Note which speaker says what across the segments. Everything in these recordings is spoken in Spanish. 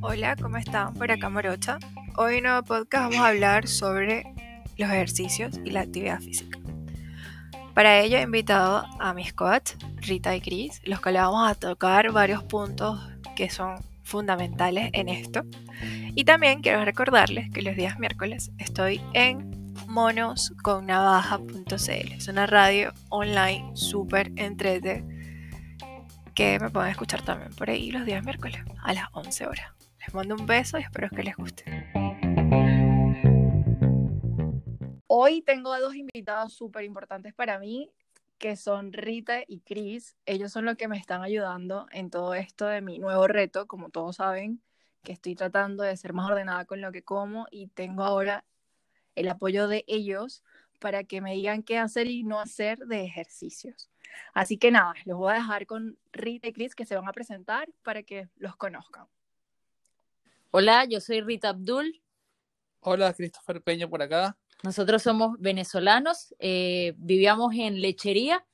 Speaker 1: Hola, ¿cómo están? Por acá Morocha. Hoy en un nuevo podcast vamos a hablar sobre los ejercicios y la actividad física. Para ello he invitado a mis coaches, Rita y Cris, los que le vamos a tocar varios puntos que son fundamentales en esto. Y también quiero recordarles que los días miércoles estoy en monosconnavaja.cl. Es una radio online súper entrete que me pueden escuchar también por ahí los días miércoles a las 11 horas. Les mando un beso y espero que les guste. Hoy tengo a dos invitados súper importantes para mí, que son Rita y Chris. Ellos son los que me están ayudando en todo esto de mi nuevo reto, como todos saben, que estoy tratando de ser más ordenada con lo que como y tengo ahora el apoyo de ellos para que me digan qué hacer y no hacer de ejercicios. Así que nada, los voy a dejar con Rita y Chris que se van a presentar para que los conozcan.
Speaker 2: Hola, yo soy Rita Abdul.
Speaker 3: Hola, Christopher Peña por acá.
Speaker 2: Nosotros somos venezolanos, eh, vivíamos en Lechería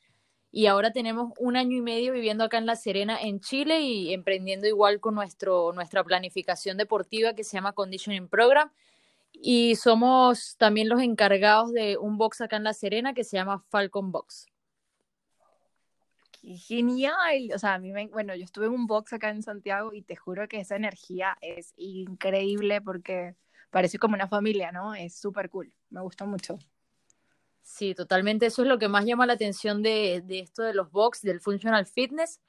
Speaker 2: y ahora tenemos un año y medio viviendo acá en La Serena, en Chile, y emprendiendo igual con nuestro, nuestra planificación deportiva que se llama Conditioning Program. Y somos también los encargados de un box acá en La Serena que se llama Falcon Box.
Speaker 1: Genial, o sea, a mí me, bueno, yo estuve en un box acá en Santiago y te juro que esa energía es increíble porque parece como una familia, ¿no? Es súper cool, me gusta mucho.
Speaker 2: Sí, totalmente, eso es lo que más llama la atención de, de esto de los box, del functional fitness,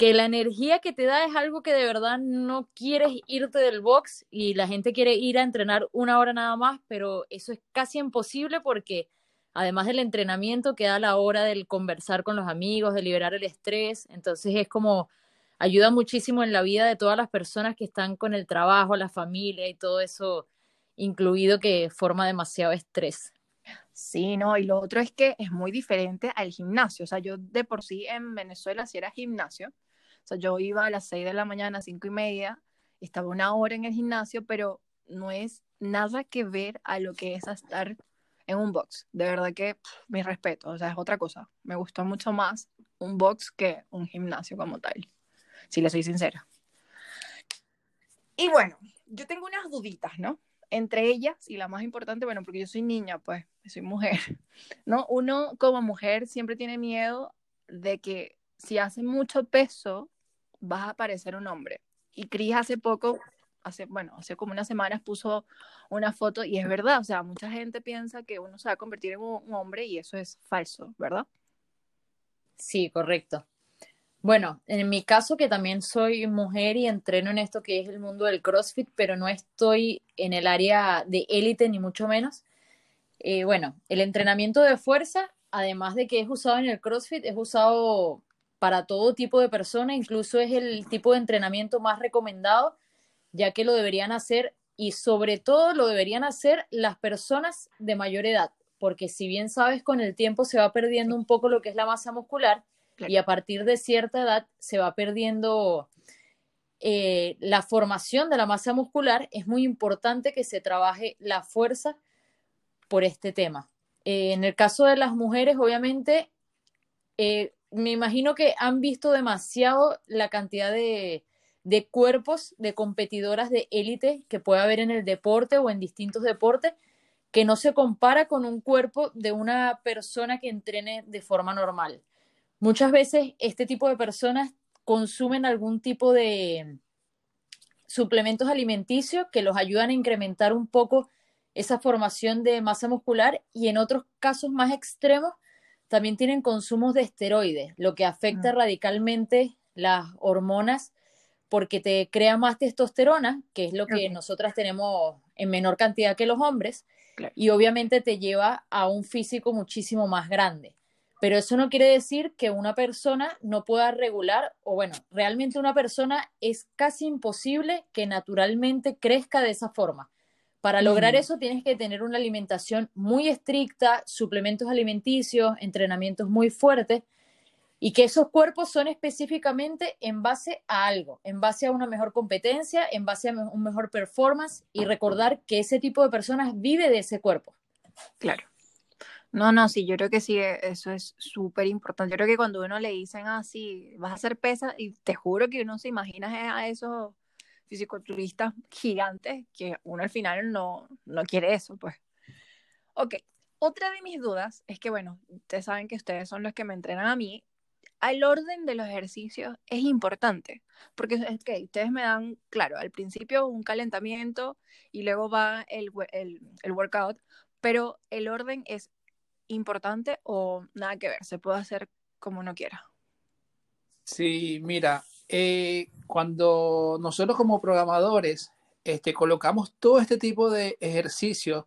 Speaker 2: que la energía que te da es algo que de verdad no quieres irte del box y la gente quiere ir a entrenar una hora nada más, pero eso es casi imposible porque además del entrenamiento, queda la hora del conversar con los amigos, de liberar el estrés. Entonces es como ayuda muchísimo en la vida de todas las personas que están con el trabajo, la familia y todo eso incluido que forma demasiado estrés.
Speaker 1: Sí, no, y lo otro es que es muy diferente al gimnasio. O sea, yo de por sí en Venezuela sí era gimnasio. O sea, yo iba a las 6 de la mañana, cinco y media, estaba una hora en el gimnasio, pero no es nada que ver a lo que es estar en un box. De verdad que mi respeto, o sea, es otra cosa. Me gustó mucho más un box que un gimnasio como tal, si le soy sincera. Y bueno, yo tengo unas duditas, ¿no? Entre ellas, y la más importante, bueno, porque yo soy niña, pues, soy mujer, ¿no? Uno como mujer siempre tiene miedo de que si hace mucho peso, vas a parecer un hombre. Y Cris hace poco hace, bueno, hace como unas semanas puso una foto y es verdad, o sea, mucha gente piensa que uno se va a convertir en un, hombre y eso es falso, ¿verdad?
Speaker 2: Sí, correcto. Bueno, en mi caso que también soy mujer y entreno en esto que es el mundo del CrossFit, pero no estoy en el área de élite ni mucho menos. Eh, bueno, el entrenamiento de fuerza, además de que es usado en el CrossFit, es usado para todo tipo de personas, incluso es el tipo de entrenamiento más recomendado ya que lo deberían hacer y sobre todo lo deberían hacer las personas de mayor edad, porque si bien sabes, con el tiempo se va perdiendo un poco lo que es la masa muscular y a partir de cierta edad se va perdiendo eh, la formación de la masa muscular, es muy importante que se trabaje la fuerza por este tema. Eh, en el caso de las mujeres, obviamente, eh, me imagino que han visto demasiado la cantidad de, de cuerpos de competidoras de élite que puede haber en el deporte o en distintos deportes, que no se compara con un cuerpo de una persona que entrene de forma normal. Muchas veces este tipo de personas consumen algún tipo de suplementos alimenticios que los ayudan a incrementar un poco esa formación de masa muscular y en otros casos más extremos también tienen consumos de esteroides, lo que afecta mm. radicalmente las hormonas porque te crea más testosterona, que es lo que nosotras tenemos en menor cantidad que los hombres, y obviamente te lleva a un físico muchísimo más grande. Pero eso no quiere decir que una persona no pueda regular, o bueno, realmente una persona es casi imposible que naturalmente crezca de esa forma. Para lograr eso tienes que tener una alimentación muy estricta, suplementos alimenticios, entrenamientos muy fuertes, y que esos cuerpos son específicamente en base a algo, en base a una mejor competencia, en base a un mejor performance y recordar que ese tipo de personas vive de ese cuerpo.
Speaker 1: Claro. No, no, sí, yo creo que sí, e, eso es súper importante. Yo creo que cuando uno le dicen así, vas a hacer pesa, y te juro que uno se imagina a esos fisiculturistas gigantes, que uno al final no, no quiere eso, pues. Ok, otra de mis dudas es que, bueno, ustedes saben que ustedes son los que me entrenan a mí, el orden de los ejercicios es importante, porque es que ustedes me dan, claro, al principio un calentamiento y luego va el, el, el workout, pero el orden es importante o nada que ver, se puede hacer como uno quiera.
Speaker 3: Sí, mira, eh, cuando nosotros como programadores este, colocamos todo este tipo de ejercicios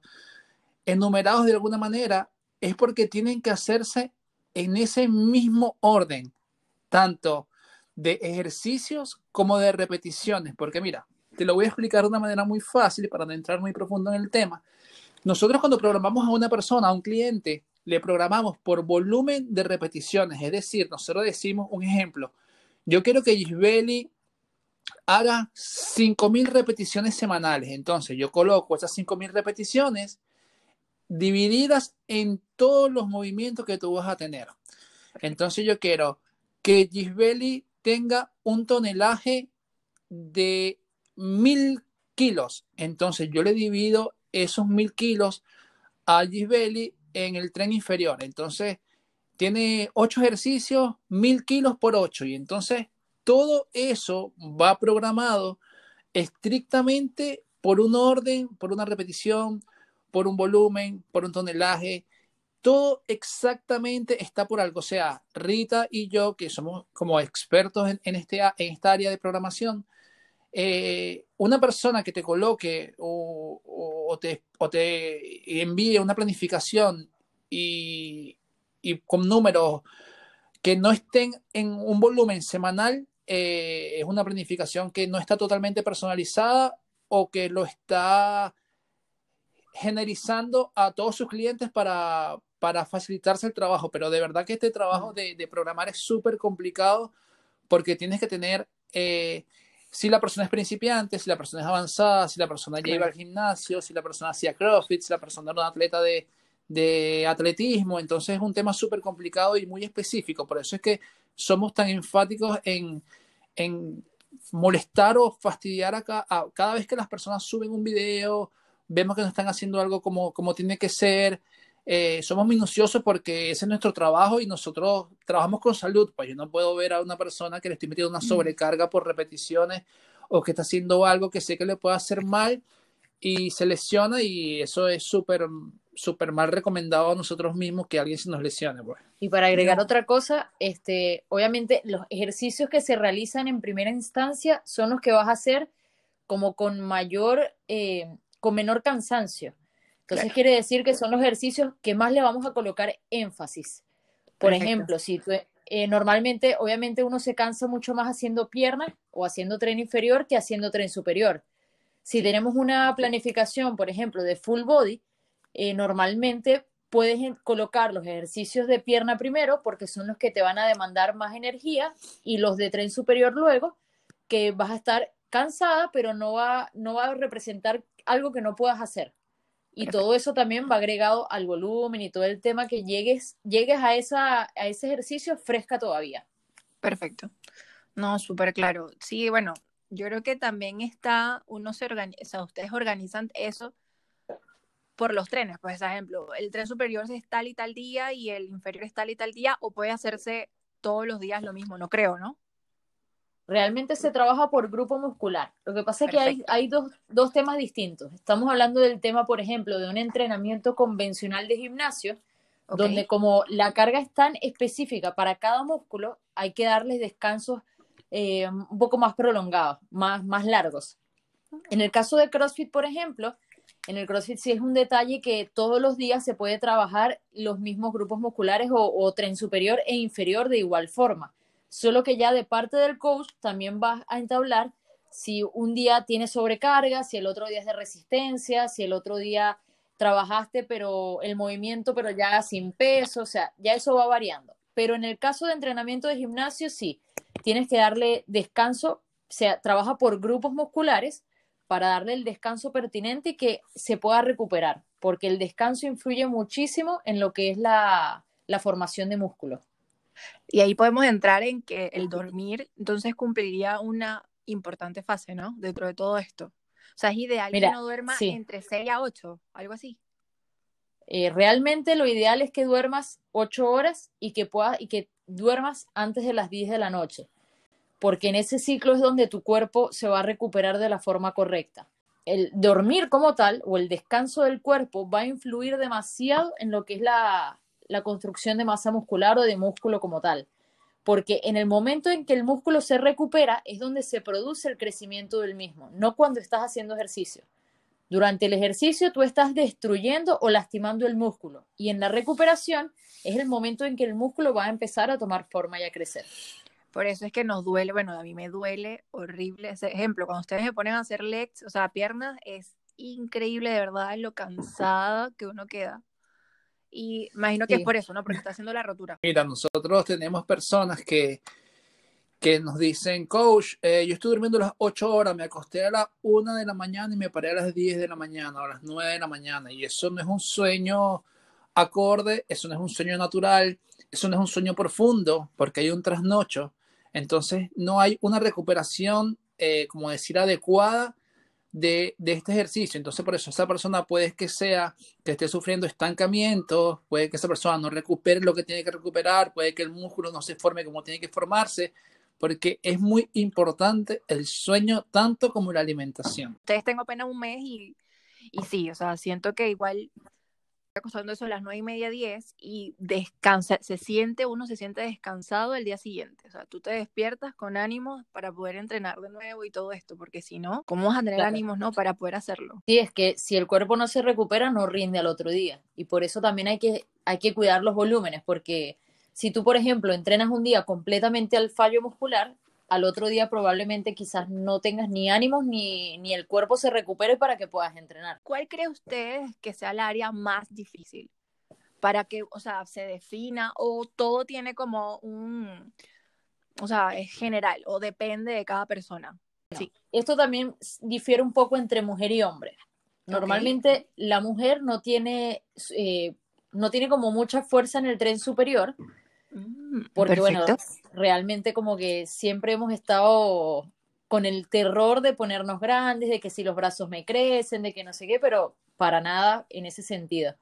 Speaker 3: enumerados de alguna manera, es porque tienen que hacerse en ese mismo orden, tanto de ejercicios como de repeticiones, porque mira, te lo voy a explicar de una manera muy fácil para no entrar muy profundo en el tema. Nosotros cuando programamos a una persona, a un cliente, le programamos por volumen de repeticiones, es decir, nosotros decimos un ejemplo, yo quiero que Gisbeli haga 5.000 repeticiones semanales, entonces yo coloco esas 5.000 repeticiones divididas en todos los movimientos que tú vas a tener. Entonces yo quiero que Gisbeli tenga un tonelaje de mil kilos. Entonces yo le divido esos mil kilos a Gisbeli en el tren inferior. Entonces tiene ocho ejercicios, mil kilos por ocho. Y entonces todo eso va programado estrictamente por un orden, por una repetición, por un volumen, por un tonelaje. Todo exactamente está por algo. O sea, Rita y yo, que somos como expertos en, este, en esta área de programación, eh, una persona que te coloque o, te, te, envíe una planificación y, con números que no estén en un volumen semanal, eh, es una planificación que no está totalmente personalizada o que lo está generalizando a todos sus clientes para, para facilitarse el trabajo, pero de verdad que este trabajo de, de programar es súper complicado porque tienes que tener, eh, si la persona es principiante, si la persona es avanzada, si la persona llega al gimnasio, si la persona hacía CrossFit, si la persona era un atleta de, de atletismo, entonces es un tema súper complicado y muy específico, por eso es que somos tan enfáticos en, en molestar o fastidiar a, a cada vez que las personas suben un video vemos que no están haciendo algo como, como tiene que ser. Eh, somos minuciosos porque ese es nuestro trabajo y nosotros trabajamos con salud. Pues yo no puedo ver a una persona que le estoy metiendo una mm. sobrecarga por repeticiones o que está haciendo algo que sé que le puede hacer mal y se lesiona y eso es súper súper mal recomendado a nosotros mismos que alguien se nos lesione. Pues.
Speaker 2: Y para agregar otra cosa, este, obviamente los ejercicios que se realizan en primera instancia son los que vas a hacer como con mayor eh, con menor cansancio. Entonces quiere decir que son los ejercicios que más le vamos a colocar énfasis. Por ejemplo, si eh, normalmente, obviamente uno se cansa mucho más haciendo piernas o haciendo tren inferior que haciendo tren superior. Si tenemos una planificación, por ejemplo, de full body, eh, normalmente puedes colocar los ejercicios de pierna primero porque son los que te van a demandar más energía y los de tren superior luego, que vas a estar cansada, pero no va, no va a representar algo que no puedas hacer. Y todo eso también va agregado al volumen y todo el tema que llegues, llegues a, esa, a ese ejercicio fresca todavía.
Speaker 1: Perfecto. No, súper claro. Sí, bueno, yo creo que también está, uno se organiza, ustedes organizan eso por los trenes. Pues, por ejemplo, el tren superior es tal y tal día y el inferior es tal y tal día, o puede hacerse todos los días lo mismo, no creo, ¿no?
Speaker 2: Realmente se trabaja por grupo muscular. Lo que pasa es que hay, hay dos, dos, temas distintos. Estamos hablando del tema, por ejemplo, de un entrenamiento convencional de gimnasio, donde como la carga es tan específica para cada músculo, hay que darles descansos eh, un poco más prolongados, más, más largos. En el caso de CrossFit, por ejemplo, en el CrossFit sí es un detalle que todos los días se puede trabajar los mismos grupos musculares o, tren superior e inferior de igual forma solo que ya de parte del coach también vas a entablar si un día tienes sobrecarga, si el otro día es de resistencia, si el otro día trabajaste pero el movimiento pero ya sin peso, o sea, ya eso va variando. Pero en el caso de entrenamiento de gimnasio sí, tienes que darle descanso, o sea, trabaja por grupos musculares para darle el descanso pertinente y que se pueda recuperar, porque el descanso influye muchísimo en lo que es la, la formación de músculo.
Speaker 1: Y ahí podemos entrar en que el dormir entonces cumpliría una importante fase, ¿no? Dentro de todo esto. O sea, es ideal
Speaker 2: Mira,
Speaker 1: que no duerma
Speaker 2: sí.
Speaker 1: entre 6 a 8, algo así.
Speaker 2: Eh, realmente lo ideal es que duermas 8 horas y que puedas y que duermas antes de las 10 de la noche, porque en ese ciclo es donde tu cuerpo se va a recuperar de la forma correcta. El dormir como tal o el descanso del cuerpo va a influir demasiado en lo que es la, la construcción de masa muscular o de músculo como tal, porque en el momento en que el músculo se recupera es donde se produce el crecimiento del mismo, no cuando estás haciendo ejercicio. Durante el ejercicio tú estás destruyendo o lastimando el músculo y en la recuperación es el momento en que el músculo va a empezar a tomar forma y a crecer.
Speaker 1: Por eso es que nos duele, bueno, a mí me duele horrible ese ejemplo. Cuando ustedes se ponen a hacer legs, o sea, piernas, es increíble de verdad lo cansada que uno queda. Y imagino que
Speaker 2: Sí.
Speaker 1: es por eso, ¿no? Porque está haciendo la rotura.
Speaker 3: Mira, nosotros tenemos personas que, que nos dicen, coach, eh, yo estoy durmiendo las 8 horas, me acosté a las 1 de la mañana y me paré a las 10 de la mañana, o a las 9 de la mañana. Y eso no es un sueño acorde, eso no es un sueño natural, eso no es un sueño profundo, porque hay un trasnocho. Entonces, no hay una recuperación, eh, como decir, adecuada de, de este ejercicio. Entonces, por eso esa persona puede que sea que esté sufriendo estancamiento, puede que esa persona no recupere lo que tiene que recuperar, puede que el músculo no se forme como tiene que formarse, porque es muy importante el sueño tanto como la alimentación.
Speaker 1: Ustedes tengo apenas un mes y, y sí, o sea, siento que igual acostando eso a las nueve y media, diez y descansa, se siente, uno se siente descansado el día siguiente. O sea, tú te despiertas con ánimos para poder entrenar de nuevo y todo esto, porque si no, ¿cómo vas a tener
Speaker 2: Claro.
Speaker 1: ánimos, no? Para poder hacerlo.
Speaker 2: Sí, es que si el cuerpo no se recupera, no rinde al otro día. Y por eso también hay que, hay que cuidar los volúmenes, porque si tú, por ejemplo, entrenas un día completamente al fallo muscular, al otro día probablemente quizás no tengas ni ánimos ni, ni el cuerpo se recupere para que puedas entrenar.
Speaker 1: ¿Cuál cree ustedes que sea el área más difícil para que, o sea, se defina o todo tiene como un, o sea, es general o depende de cada persona? Sí.
Speaker 2: Esto también difiere un poco entre mujer y hombre. Normalmente la mujer no tiene, eh, no tiene como mucha fuerza en el tren superior,
Speaker 1: Mm,
Speaker 2: porque bueno,
Speaker 1: perfecto.
Speaker 2: realmente como que siempre hemos estado con el terror de ponernos grandes, de que si los brazos me crecen, de que no sé qué, pero para nada en ese sentido.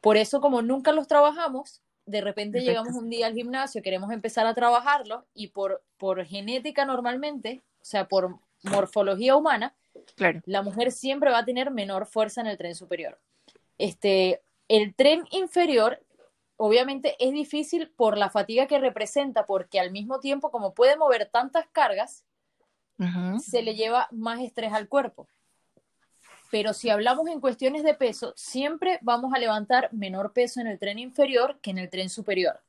Speaker 2: Por eso como nunca los trabajamos, de repente
Speaker 1: Perfecto.
Speaker 2: llegamos un día al gimnasio, queremos empezar a trabajarlos y por, por genética normalmente, o sea, por morfología humana,
Speaker 1: Claro.
Speaker 2: la mujer siempre va a tener menor fuerza en el tren superior. Este, el tren inferior, obviamente, es difícil por la fatiga que representa, porque al mismo tiempo, como puede mover tantas cargas, se le lleva más estrés al cuerpo. Pero si hablamos en cuestiones de peso, siempre vamos a levantar menor peso en el tren inferior que en el tren superior,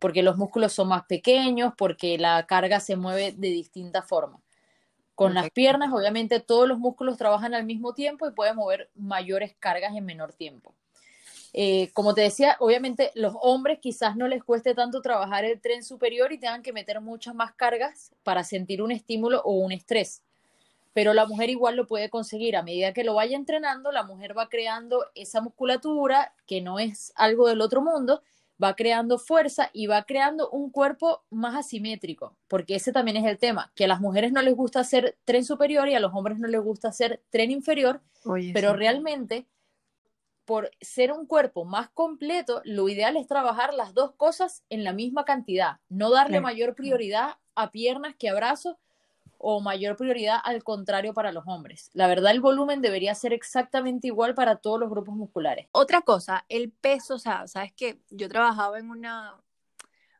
Speaker 2: porque los músculos son más pequeños, porque la carga se mueve de distinta forma. Con las piernas, obviamente, todos los músculos trabajan al mismo tiempo y pueden mover mayores cargas en menor tiempo. Eh, como te decía, obviamente los hombres quizás no les cueste tanto trabajar el tren superior y tengan que meter muchas más cargas para sentir un estímulo o un estrés. Pero la mujer igual lo puede conseguir. A medida que lo vaya entrenando, la mujer va creando esa musculatura que no es algo del otro mundo, va creando fuerza y va creando un cuerpo más asimétrico, porque ese también es el tema, que a las mujeres no les gusta hacer tren superior y a los hombres no les gusta hacer tren inferior,
Speaker 1: Oye,
Speaker 2: pero
Speaker 1: sí.
Speaker 2: realmente por ser un cuerpo más completo, lo ideal es trabajar las dos cosas en la misma cantidad, no darle mayor prioridad a piernas que a brazos o mayor prioridad al contrario para los hombres. La verdad, el volumen debería ser exactamente igual para todos los grupos musculares.
Speaker 1: Otra cosa, el peso, o sea, sabes que yo trabajaba en una,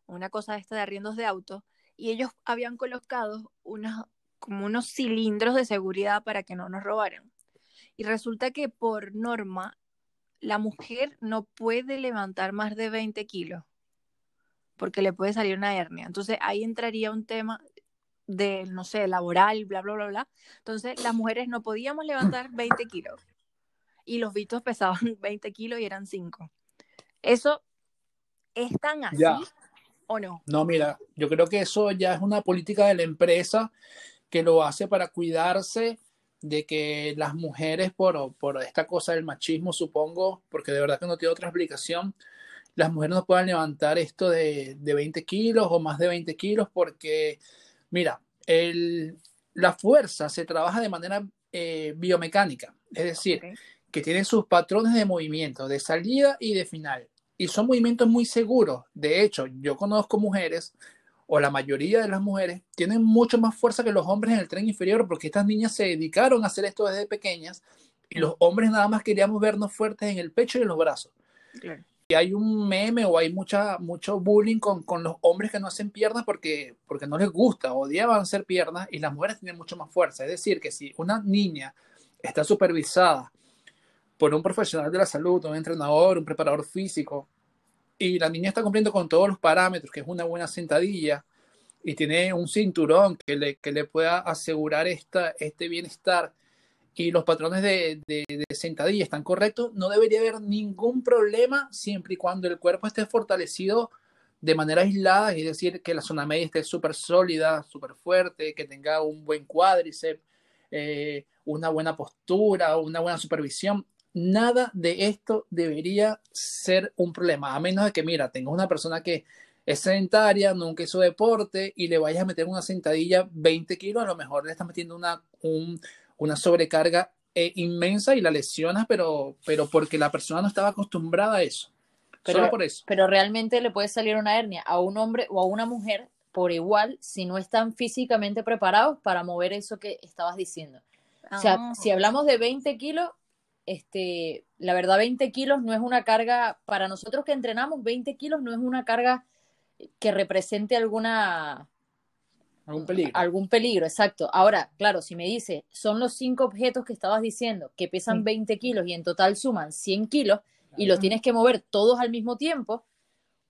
Speaker 1: una cosa esta de arriendos de autos y ellos habían colocado unas, como unos cilindros de seguridad para que no nos robaran. Y resulta que por norma la mujer no puede levantar más de 20 kilos porque le puede salir una hernia. Entonces ahí entraría un tema de, no sé, laboral, bla, bla, bla, bla. Entonces las mujeres no podíamos levantar 20 kilos y los bichos pesaban 20 kilos y eran 5. ¿Eso es tan así
Speaker 3: Ya.
Speaker 1: o no?
Speaker 3: No, mira, yo creo que eso ya es una política de la empresa que lo hace para cuidarse de que las mujeres, por, por esta cosa del machismo, supongo, porque de verdad que no tiene otra explicación, las mujeres no puedan levantar esto de, de 20 kilos o más de 20 kilos, porque, mira, el, la fuerza se trabaja de manera eh, biomecánica, es decir, que tiene sus patrones de movimiento, de salida y de final. Y son movimientos muy seguros. De hecho, yo conozco mujeres, o la mayoría de las mujeres, tienen mucho más fuerza que los hombres en el tren inferior, porque estas niñas se dedicaron a hacer esto desde pequeñas, y los hombres nada más queríamos vernos fuertes en el pecho y en los brazos.
Speaker 1: Claro.
Speaker 3: Y hay un meme o hay mucha, mucho bullying con, con los hombres que no hacen piernas porque, porque no les gusta, odiaban hacer piernas y las mujeres tienen mucho más fuerza. Es decir, que si una niña está supervisada por un profesional de la salud, un entrenador, un preparador físico, y la niña está cumpliendo con todos los parámetros, que es una buena sentadilla, y tiene un cinturón que le, que le pueda asegurar esta, este bienestar, y los patrones de, de, sentadilla están correctos, no debería haber ningún problema siempre y cuando el cuerpo esté fortalecido de manera aislada, es decir, que la zona media esté súper sólida, súper fuerte, que tenga un buen cuádriceps, eh, una buena postura, una buena supervisión. Nada de esto debería ser un problema, a menos de que, mira, tengas una persona que es sedentaria, nunca hizo deporte y le vayas a meter una sentadilla 20 kilos, a lo mejor le estás metiendo una, un, una sobrecarga eh, inmensa y la lesionas, pero, pero porque la persona no estaba acostumbrada a eso.
Speaker 2: Pero-
Speaker 3: Solo por eso.
Speaker 2: Pero realmente le puede salir una hernia a un hombre o a una mujer por igual si no están físicamente preparados para mover eso que estabas diciendo. O sea,
Speaker 1: Ah,
Speaker 2: si hablamos de 20 kilos, este, la verdad 20 kilos no es una carga, para nosotros que entrenamos, 20 kilos no es una carga que represente alguna,
Speaker 3: Algún peligro.
Speaker 2: algún peligro, exacto. Ahora, claro, si me dice, son los cinco objetos que estabas diciendo que pesan
Speaker 1: Sí.
Speaker 2: 20 kilos y en total suman 100 kilos y los tienes que mover todos al mismo tiempo,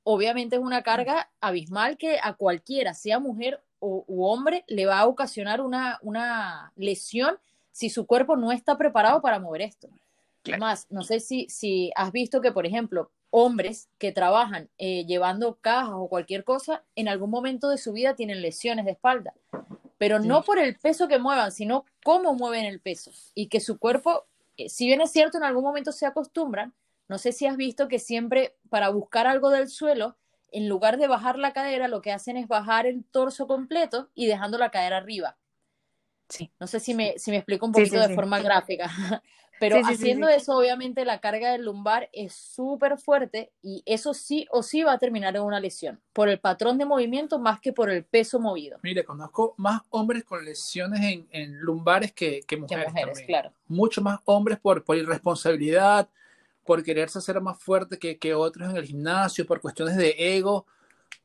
Speaker 2: obviamente es una carga abismal que a cualquiera, sea mujer o, u hombre, le va a ocasionar una, una lesión si su cuerpo no está preparado para mover esto.
Speaker 1: Claro.
Speaker 2: Más, no sé si, si has visto que, por ejemplo, hombres que trabajan eh, llevando cajas o cualquier cosa, en algún momento de su vida tienen lesiones de espalda, pero no por el peso que muevan, sino cómo mueven el peso y que su cuerpo, eh, si bien es cierto, en algún momento se acostumbran, no sé si has visto que siempre para buscar algo del suelo, en lugar de bajar la cadera, lo que hacen es bajar el torso completo y dejando la cadera arriba.
Speaker 1: Sí.
Speaker 2: No sé si me, si me explico un poquito
Speaker 1: sí,
Speaker 2: de
Speaker 1: sí.
Speaker 2: forma gráfica, pero haciendo eso, obviamente la carga del lumbar es súper fuerte y eso sí o sí va a terminar en una lesión, por el patrón de movimiento más que por el peso movido.
Speaker 3: Mire, conozco más hombres con lesiones en, en lumbares que, que
Speaker 2: Que
Speaker 3: mujeres.
Speaker 2: mujeres,
Speaker 3: también.
Speaker 2: claro.
Speaker 3: Mucho más hombres por, por irresponsabilidad, por quererse hacer más fuerte que, que otros en el gimnasio, por cuestiones de ego.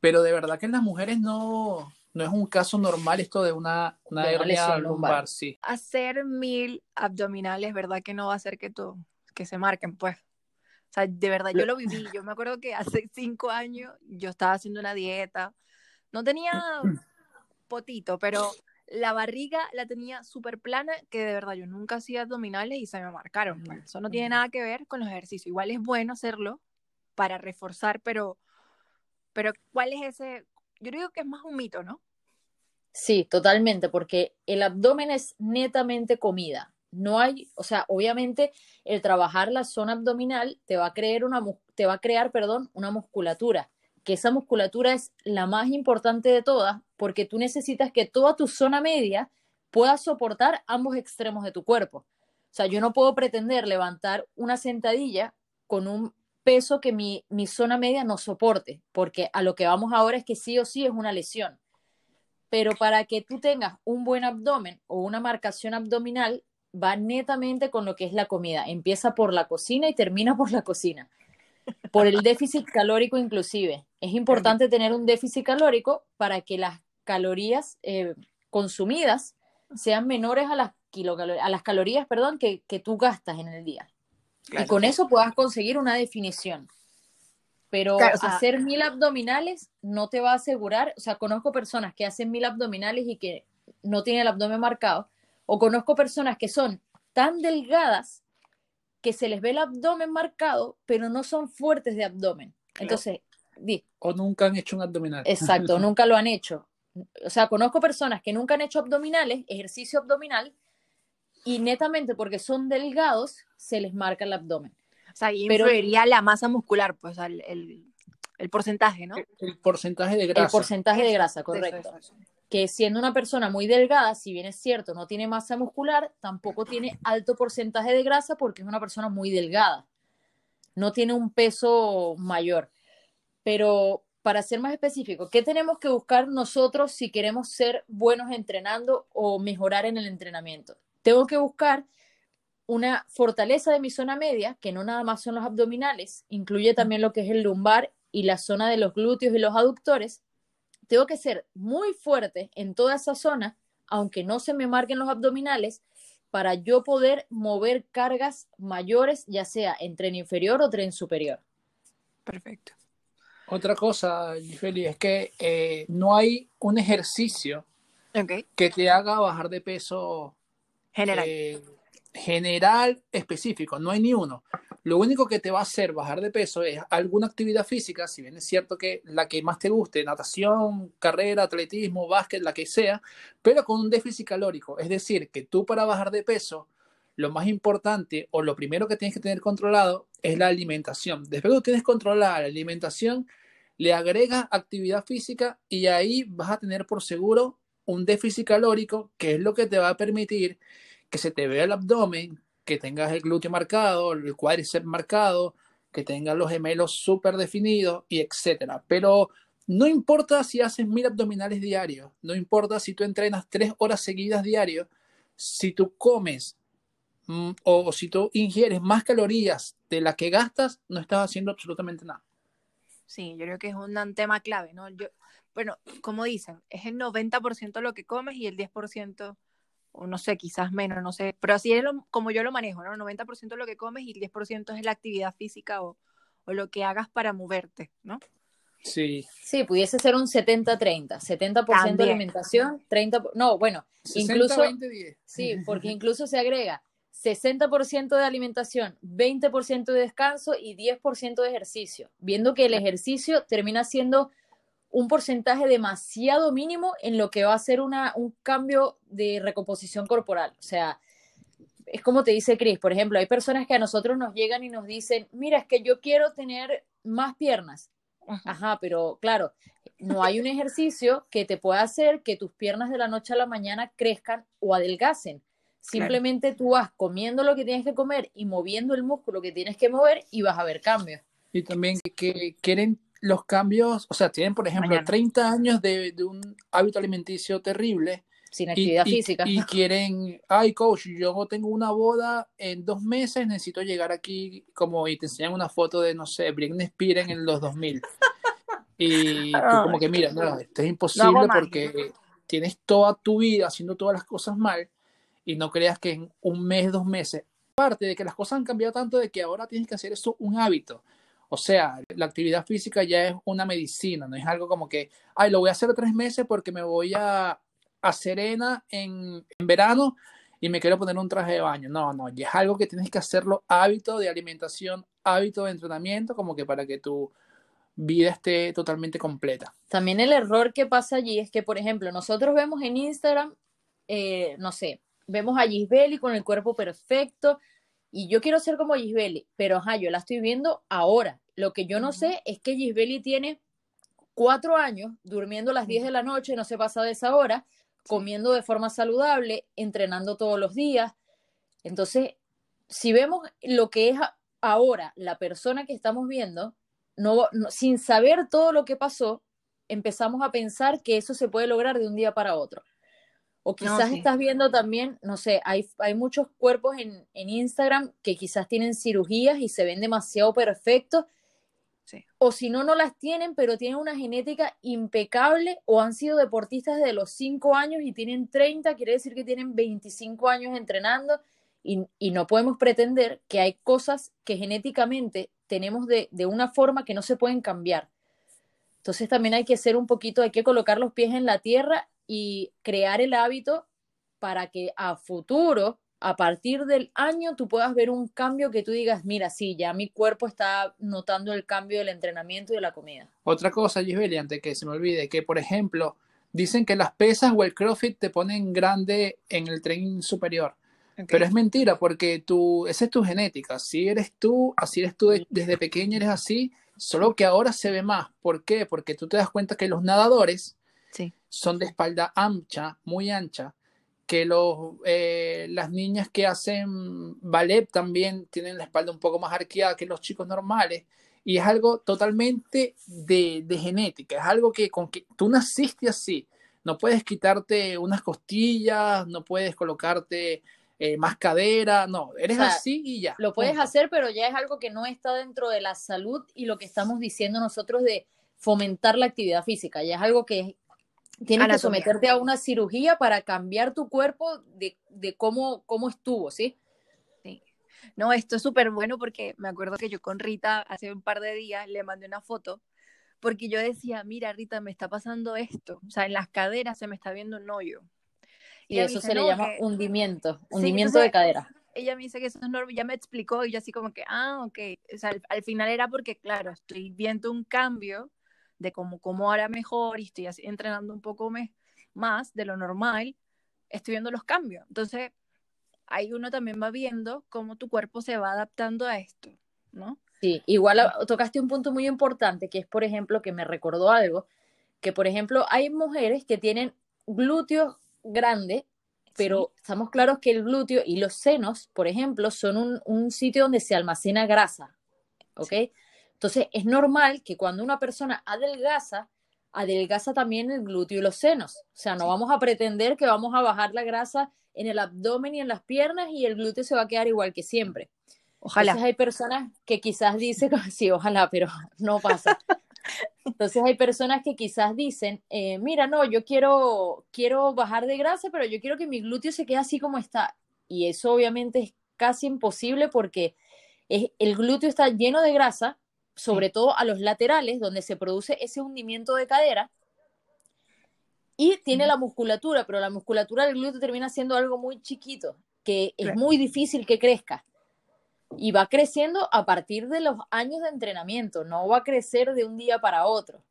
Speaker 3: Pero de verdad que en las mujeres no, no es un caso normal esto de una, una
Speaker 2: De una
Speaker 3: hernia
Speaker 2: lesión
Speaker 3: lumbar,
Speaker 2: lumbar.
Speaker 3: sí.
Speaker 1: hacer mil abdominales, ¿verdad? Que no va a hacer que, tú, que se marquen, pues. O sea, de verdad, yo lo viví. Yo me acuerdo que hace cinco años yo estaba haciendo una dieta. No tenía potito, pero la barriga la tenía súper plana, que de verdad yo nunca hacía abdominales y se me marcaron. pues. Eso no tiene nada que ver con los ejercicios. Igual es bueno hacerlo para reforzar, pero, pero ¿cuál es ese? Yo digo que es más un mito, ¿no?
Speaker 2: Sí, totalmente, porque el abdomen es netamente comida. No hay, o sea, obviamente el trabajar la zona abdominal te va a crear una, te va a crear, perdón, una musculatura, que esa musculatura es la más importante de todas, porque tú necesitas que toda tu zona media pueda soportar ambos extremos de tu cuerpo. O sea, yo no puedo pretender levantar una sentadilla con un peso que mi, mi zona media no soporte, porque a lo que vamos ahora es que sí o sí es una lesión pero para que tú tengas un buen abdomen o una marcación abdominal, va netamente con lo que es la comida. Empieza por la cocina y termina por la cocina. Por el déficit calórico inclusive. Es importante tener un déficit calórico para que las calorías eh, consumidas sean menores a las, kilocalo- a las calorías perdón, que, que tú gastas en el día. Y con eso puedas conseguir una definición. Pero
Speaker 1: Claro, o sea-
Speaker 2: hacer mil abdominales no te va a asegurar, o sea, conozco personas que hacen mil abdominales y que no tienen el abdomen marcado, o conozco personas que son tan delgadas que se les ve el abdomen marcado, pero no son fuertes de abdomen. Entonces, di,
Speaker 3: O nunca han hecho un abdominal.
Speaker 2: exacto, nunca lo han hecho. O sea, conozco personas que nunca han hecho abdominales, ejercicio abdominal, y netamente porque son delgados, se les marca el abdomen.
Speaker 1: O sea, ahí
Speaker 2: Pero-
Speaker 1: influiría la masa muscular, pues, el, el, el porcentaje, ¿no?
Speaker 3: El, el porcentaje de grasa.
Speaker 2: El porcentaje de grasa,
Speaker 1: eso,
Speaker 2: correcto.
Speaker 1: eso, eso.
Speaker 2: Que siendo una persona muy delgada, si bien es cierto, no tiene masa muscular, tampoco tiene alto porcentaje de grasa porque es una persona muy delgada. No tiene un peso mayor. Pero para ser más específico, ¿qué tenemos que buscar nosotros si queremos ser buenos entrenando o mejorar en el entrenamiento? Tengo que buscar una fortaleza de mi zona media, que no nada más son los abdominales, incluye también lo que es el lumbar y la zona de los glúteos y los aductores. Tengo que ser muy fuerte en toda esa zona, aunque no se me marquen los abdominales, para yo poder mover cargas mayores, ya sea en tren inferior o tren superior.
Speaker 1: Perfecto.
Speaker 3: Otra cosa, Giseli, es que eh, no hay un ejercicio que te haga bajar de peso
Speaker 1: General.
Speaker 3: eh, general específico, no hay ni uno. Lo único que te va a hacer bajar de peso es alguna actividad física, si bien es cierto que la que más te guste, natación, carrera, atletismo, básquet, la que sea, pero con un déficit calórico. Es decir, que tú para bajar de peso, lo más importante o lo primero que tienes que tener controlado es la alimentación. Después que tú tienes controlada la alimentación, le agregas actividad física y ahí vas a tener por seguro un déficit calórico, que es lo que te va a permitir que se te vea el abdomen, que tengas el glúteo marcado, el cuádriceps marcado, que tengas los gemelos súper definidos y etcétera. Pero no importa si haces mil abdominales diarios, no importa si tú entrenas tres horas seguidas diarios, si tú comes mm, o si tú ingieres más calorías de las que gastas, no estás haciendo absolutamente nada.
Speaker 1: Sí, yo creo que es un tema clave, ¿no? Yo, bueno, como dicen, es el 90% lo que comes y el 10%, o no sé, quizás menos, no sé, pero así es lo- como yo lo manejo, ¿no? 90% lo que comes y el 10% es la actividad física o, o lo que hagas para moverte, ¿no?
Speaker 3: Sí,
Speaker 2: Sí, pudiese ser un 70-30, 70%,
Speaker 1: También.
Speaker 2: de alimentación, 30%, por- no, bueno,
Speaker 3: 60,
Speaker 2: incluso,
Speaker 3: 20, 10.
Speaker 2: sí, porque incluso se agrega 60% de alimentación, 20% de descanso y 10% de ejercicio, viendo que el ejercicio termina siendo un porcentaje demasiado mínimo en lo que va a ser una, un cambio de recomposición corporal. O sea, es como te dice Chris, por ejemplo, hay personas que a nosotros nos llegan y nos dicen, mira, es que yo quiero tener más piernas. Ajá, pero claro, no hay un ejercicio que te pueda hacer que tus piernas de la noche a la mañana crezcan o adelgacen. Simplemente tú vas comiendo lo que tienes que comer y moviendo el músculo que tienes que mover y vas a ver cambios.
Speaker 3: Y también que, quieren los cambios, o sea, tienen, por ejemplo,
Speaker 1: Mañana.
Speaker 3: 30 años de, de un hábito alimenticio terrible
Speaker 2: Sin
Speaker 3: y,
Speaker 2: actividad
Speaker 3: y-
Speaker 2: física.
Speaker 3: y quieren, ay, coach, yo tengo una boda en dos meses, necesito llegar aquí como y te enseñan una foto de, no sé, Britney Spears en los 2000. Y tú como que, mira, no, esto es imposible porque tienes toda tu vida haciendo todas las cosas mal y no creas que en un mes, dos meses, aparte de que las cosas han cambiado tanto de que ahora tienes que hacer eso un hábito. O sea, la actividad física ya es una medicina, no es algo como que, ay, lo voy a hacer tres meses porque me voy a, a Serena en, en verano y me quiero poner un traje de baño. No, no, ya es algo que tienes que hacerlo hábito de alimentación, hábito de entrenamiento, como que para que tu vida esté totalmente completa.
Speaker 2: También el error que pasa allí es que, por ejemplo, nosotros vemos en Instagram, eh, no sé, vemos a Gisbeli con el cuerpo perfecto y yo quiero ser como Gisbeli, pero ajá, yo la estoy viendo ahora. Lo que yo no sé es que Gisbeli tiene cuatro años durmiendo a las 10 de la noche, no se pasa de esa hora, comiendo de forma saludable, entrenando todos los días. Entonces, si vemos lo que es ahora la persona que estamos viendo, no, no- sin saber todo lo que pasó, empezamos a pensar que eso se puede lograr de un día para otro. O quizás
Speaker 1: sí.
Speaker 2: estás viendo también, no sé, hay, hay muchos cuerpos en, en Instagram que quizás tienen cirugías y se ven demasiado perfectos.
Speaker 1: Sí.
Speaker 2: O si no, no las tienen, pero tienen una genética impecable o han sido deportistas desde los 5 años y tienen 30, quiere decir que tienen 25 años entrenando y, y no podemos pretender que hay cosas que genéticamente tenemos de, de una forma que no se pueden cambiar. Entonces también hay que ser un poquito, hay que colocar los pies en la tierra y crear el hábito para que a futuro, a partir del año, tú puedas ver un cambio que tú digas, mira, sí, ya mi cuerpo está notando el cambio del entrenamiento y de la comida.
Speaker 3: Otra cosa, Gisbeli, antes que se me olvide, que por ejemplo, dicen que las pesas o el CrossFit te ponen grande en el tren superior. Pero es mentira porque tú, esa es tu genética. Así eres tú, así eres tú de- desde pequeño, eres así, solo que ahora se ve más. ¿Por qué? Porque tú te das cuenta que los nadadores
Speaker 1: Sí.
Speaker 3: son de espalda ancha, muy ancha, que los, eh, las niñas que hacen ballet también tienen la espalda un poco más arqueada que los chicos normales. Y es algo totalmente de, de genética, es algo que con que tú naciste así. No puedes quitarte unas costillas, no puedes colocarte eh, más cadera, no, eres
Speaker 2: O sea,
Speaker 3: así y ya.
Speaker 2: Lo puedes
Speaker 3: punto.
Speaker 2: hacer, pero ya es algo que no está dentro de la salud y lo que estamos diciendo nosotros de fomentar la actividad física. Ya es algo que tienes que
Speaker 1: Anatomía.
Speaker 2: someterte a una cirugía para cambiar tu cuerpo de, de cómo, cómo estuvo, ¿sí?
Speaker 1: No, esto es súper bueno porque me acuerdo que yo con Rita hace un par de días le mandé una foto porque yo decía, mira Rita, me está pasando esto, o sea, en las caderas se me está viendo un hoyo.
Speaker 2: Y
Speaker 1: me
Speaker 2: eso
Speaker 1: dice,
Speaker 2: se le
Speaker 1: "No,
Speaker 2: llama
Speaker 1: que-".
Speaker 2: hundimiento, hundimiento
Speaker 1: entonces-
Speaker 2: de cadera.
Speaker 1: Ella me dice que eso es normal, ya me explicó y yo así como que, ah, ok, o sea, al, al final era porque, claro, estoy viendo un cambio de cómo, cómo ahora mejor y estoy entrenando un poco me- más de lo normal, estoy viendo los cambios. Entonces, ahí uno también va viendo cómo tu cuerpo se va adaptando a esto, ¿no?
Speaker 2: Sí, igual tocaste un punto muy importante, que es, por ejemplo, que me recordó algo, que, por ejemplo, hay mujeres que tienen glúteos grandes, pero estamos claros que el glúteo y los senos, por ejemplo, son un, un sitio donde se almacena grasa, ¿ok? Entonces, es normal que cuando una persona adelgaza, adelgaza también el glúteo y los senos. O sea, no vamos a pretender que vamos a bajar la grasa en el abdomen y en las piernas y el glúteo se va a quedar igual que siempre.
Speaker 1: Ojalá.
Speaker 2: Entonces hay personas que quizás dicen, sí, ojalá, pero no pasa. Entonces hay personas que quizás dicen, eh, mira, no, yo quiero, quiero bajar de grasa, pero yo quiero que mi glúteo se quede así como está. Y eso obviamente es casi imposible porque es- el glúteo está lleno de grasa, sobre todo a los laterales, donde se produce ese hundimiento de cadera. Y tiene la musculatura, pero la musculatura del glúteo termina siendo algo muy chiquito, que es muy difícil que crezca. Y va creciendo a partir de los años de entrenamiento, no va a crecer de un día para otro.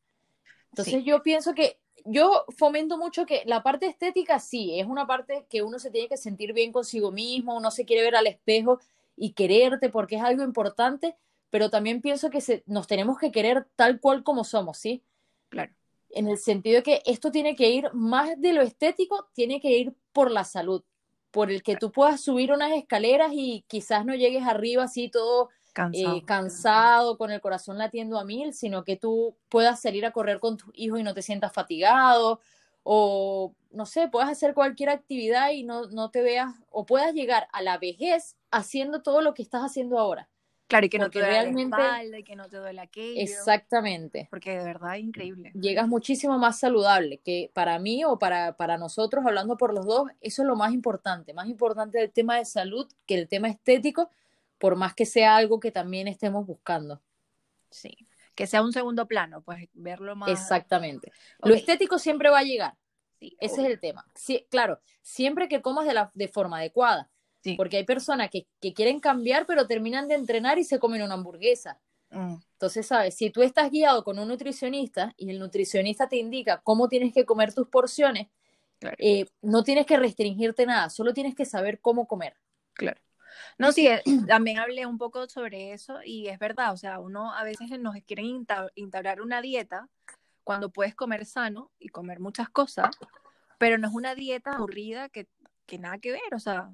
Speaker 2: Entonces
Speaker 1: Sí.
Speaker 2: yo pienso que yo fomento mucho que la parte estética sí, es una parte que uno se tiene que sentir bien consigo mismo, uno se quiere ver al espejo y quererte porque es algo importante, pero también pienso que se, nos tenemos que querer tal cual como somos, ¿sí?
Speaker 1: Claro.
Speaker 2: En el sentido de que esto tiene que ir más de lo estético, tiene que ir por la salud, por el que tú puedas subir unas escaleras y quizás no llegues arriba así todo
Speaker 1: Cansado.
Speaker 2: eh, cansado, con el corazón latiendo a mil, sino que tú puedas salir a correr con tus hijos y no te sientas fatigado, o no sé, puedas hacer cualquier actividad y no, no te veas, o puedas llegar a la vejez haciendo todo lo que estás haciendo ahora.
Speaker 1: Claro, y que no te duele
Speaker 2: realmente-
Speaker 1: la espalda y que no te duele aquello.
Speaker 2: Exactamente.
Speaker 1: Porque de verdad es increíble.
Speaker 2: Llegas muchísimo más saludable, que para mí o para, para nosotros, hablando por los dos, eso es lo más importante, más importante el tema de salud que el tema estético, por más que sea algo que también estemos buscando.
Speaker 1: Sí. Que sea un segundo plano, pues verlo más.
Speaker 2: Exactamente. Lo estético siempre va a llegar,
Speaker 1: sí,
Speaker 2: ese es el tema. Sí, claro, siempre que comas de, la, de forma adecuada,
Speaker 1: Sí.
Speaker 2: porque hay personas que, que quieren cambiar, pero terminan de entrenar y se comen una hamburguesa.
Speaker 1: Mm,
Speaker 2: Entonces, ¿sabes? Si tú estás guiado con un nutricionista y el nutricionista te indica cómo tienes que comer tus porciones,
Speaker 1: Claro.
Speaker 2: eh, no tienes que restringirte nada, solo tienes que saber cómo comer.
Speaker 1: claro. No, sí, eh, también hablé un poco sobre eso y es verdad, o sea, uno a veces nos quieren instaurar una dieta cuando puedes comer sano y comer muchas cosas, pero no es una dieta aburrida que, que nada que ver, o sea,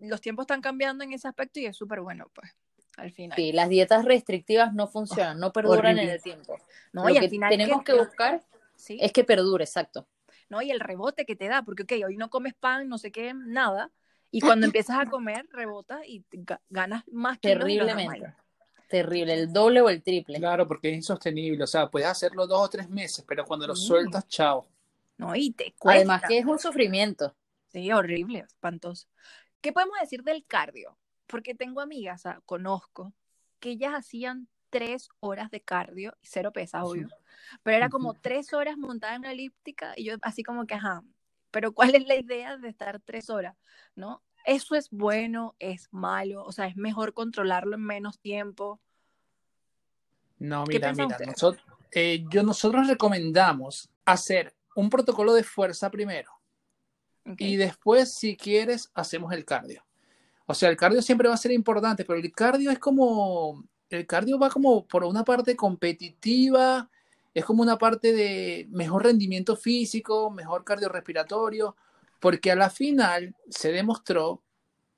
Speaker 1: los tiempos están cambiando en ese aspecto y es súper bueno, pues, al final.
Speaker 2: Sí, las dietas restrictivas no funcionan, no perduran en el tiempo.
Speaker 1: No,
Speaker 2: Lo
Speaker 1: y al
Speaker 2: que
Speaker 1: final
Speaker 2: tenemos que
Speaker 1: que-
Speaker 2: buscar
Speaker 1: sí,
Speaker 2: es que perdure, exacto.
Speaker 1: ¿no? Y el rebote que te da, porque, ok, hoy no comes pan, no sé qué, nada, y cuando empiezas a comer, rebota y ganas más lo
Speaker 2: Terriblemente. Terrible, el doble o el triple.
Speaker 3: Claro, porque es insostenible. O sea, puedes hacerlo dos o tres meses, pero cuando lo
Speaker 1: Sí.
Speaker 3: sueltas, chao.
Speaker 1: No, y te cuesta.
Speaker 2: Además que es un sufrimiento.
Speaker 1: Sí, horrible, espantoso. ¿Qué podemos decir del cardio? Porque tengo amigas, o sea, conozco, que ellas hacían tres horas de cardio, cero pesas, obvio, pero era como tres horas montada en una elíptica y yo así como que, ajá, pero ¿cuál es la idea de estar tres horas? ¿No? Eso es bueno, es malo, o sea, es mejor controlarlo en menos tiempo.
Speaker 3: No,
Speaker 1: ¿Qué
Speaker 3: mira, mira, nosotros, eh, yo, nosotros recomendamos hacer un protocolo de fuerza primero Y después, si quieres, hacemos el cardio. O sea, el cardio siempre va a ser importante, pero el cardio es como, el cardio va como por una parte competitiva, es como una parte de mejor rendimiento físico, mejor cardiorrespiratorio, porque a la final se demostró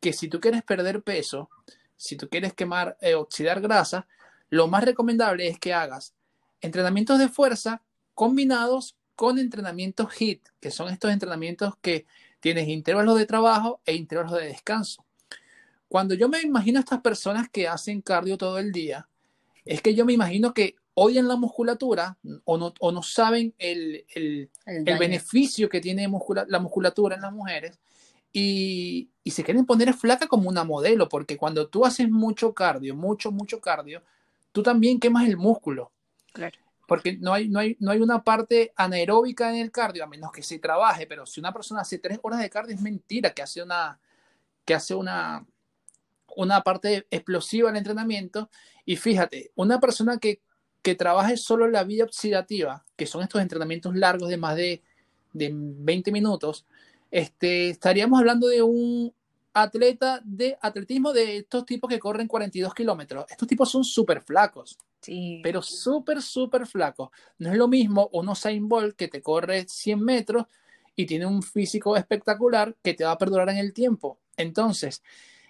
Speaker 3: que si tú quieres perder peso, si tú quieres quemar, eh, oxidar grasa, lo más recomendable es que hagas entrenamientos de fuerza combinados con entrenamientos HIT, que son estos entrenamientos que tienes intervalos de trabajo e intervalos de descanso. Cuando yo me imagino a estas personas que hacen cardio todo el día, es que yo me imagino que odian la musculatura o no, o no saben el, el, el, beneficio que tiene la musculatura en las mujeres y, y, se quieren poner flaca como una modelo, porque cuando tú haces mucho cardio, mucho, mucho cardio, tú también quemas el músculo.
Speaker 1: Claro.
Speaker 3: Porque no hay, no, hay, no hay una parte anaeróbica en el cardio, a menos que se trabaje, pero si una persona hace tres horas de cardio, es mentira que hace una, que hace una, una parte explosiva en el entrenamiento. Y fíjate, una persona que, que trabaje solo la vía oxidativa, que son estos entrenamientos largos de más de, de 20 minutos, este, estaríamos hablando de un atleta de atletismo de estos tipos que corren 42 kilómetros. Estos tipos son súper flacos.
Speaker 1: Sí.
Speaker 3: Pero súper, súper flacos. No es lo mismo un Usain Bolt que te corre 100 metros y tiene un físico espectacular que te va a perdurar en el tiempo. Entonces,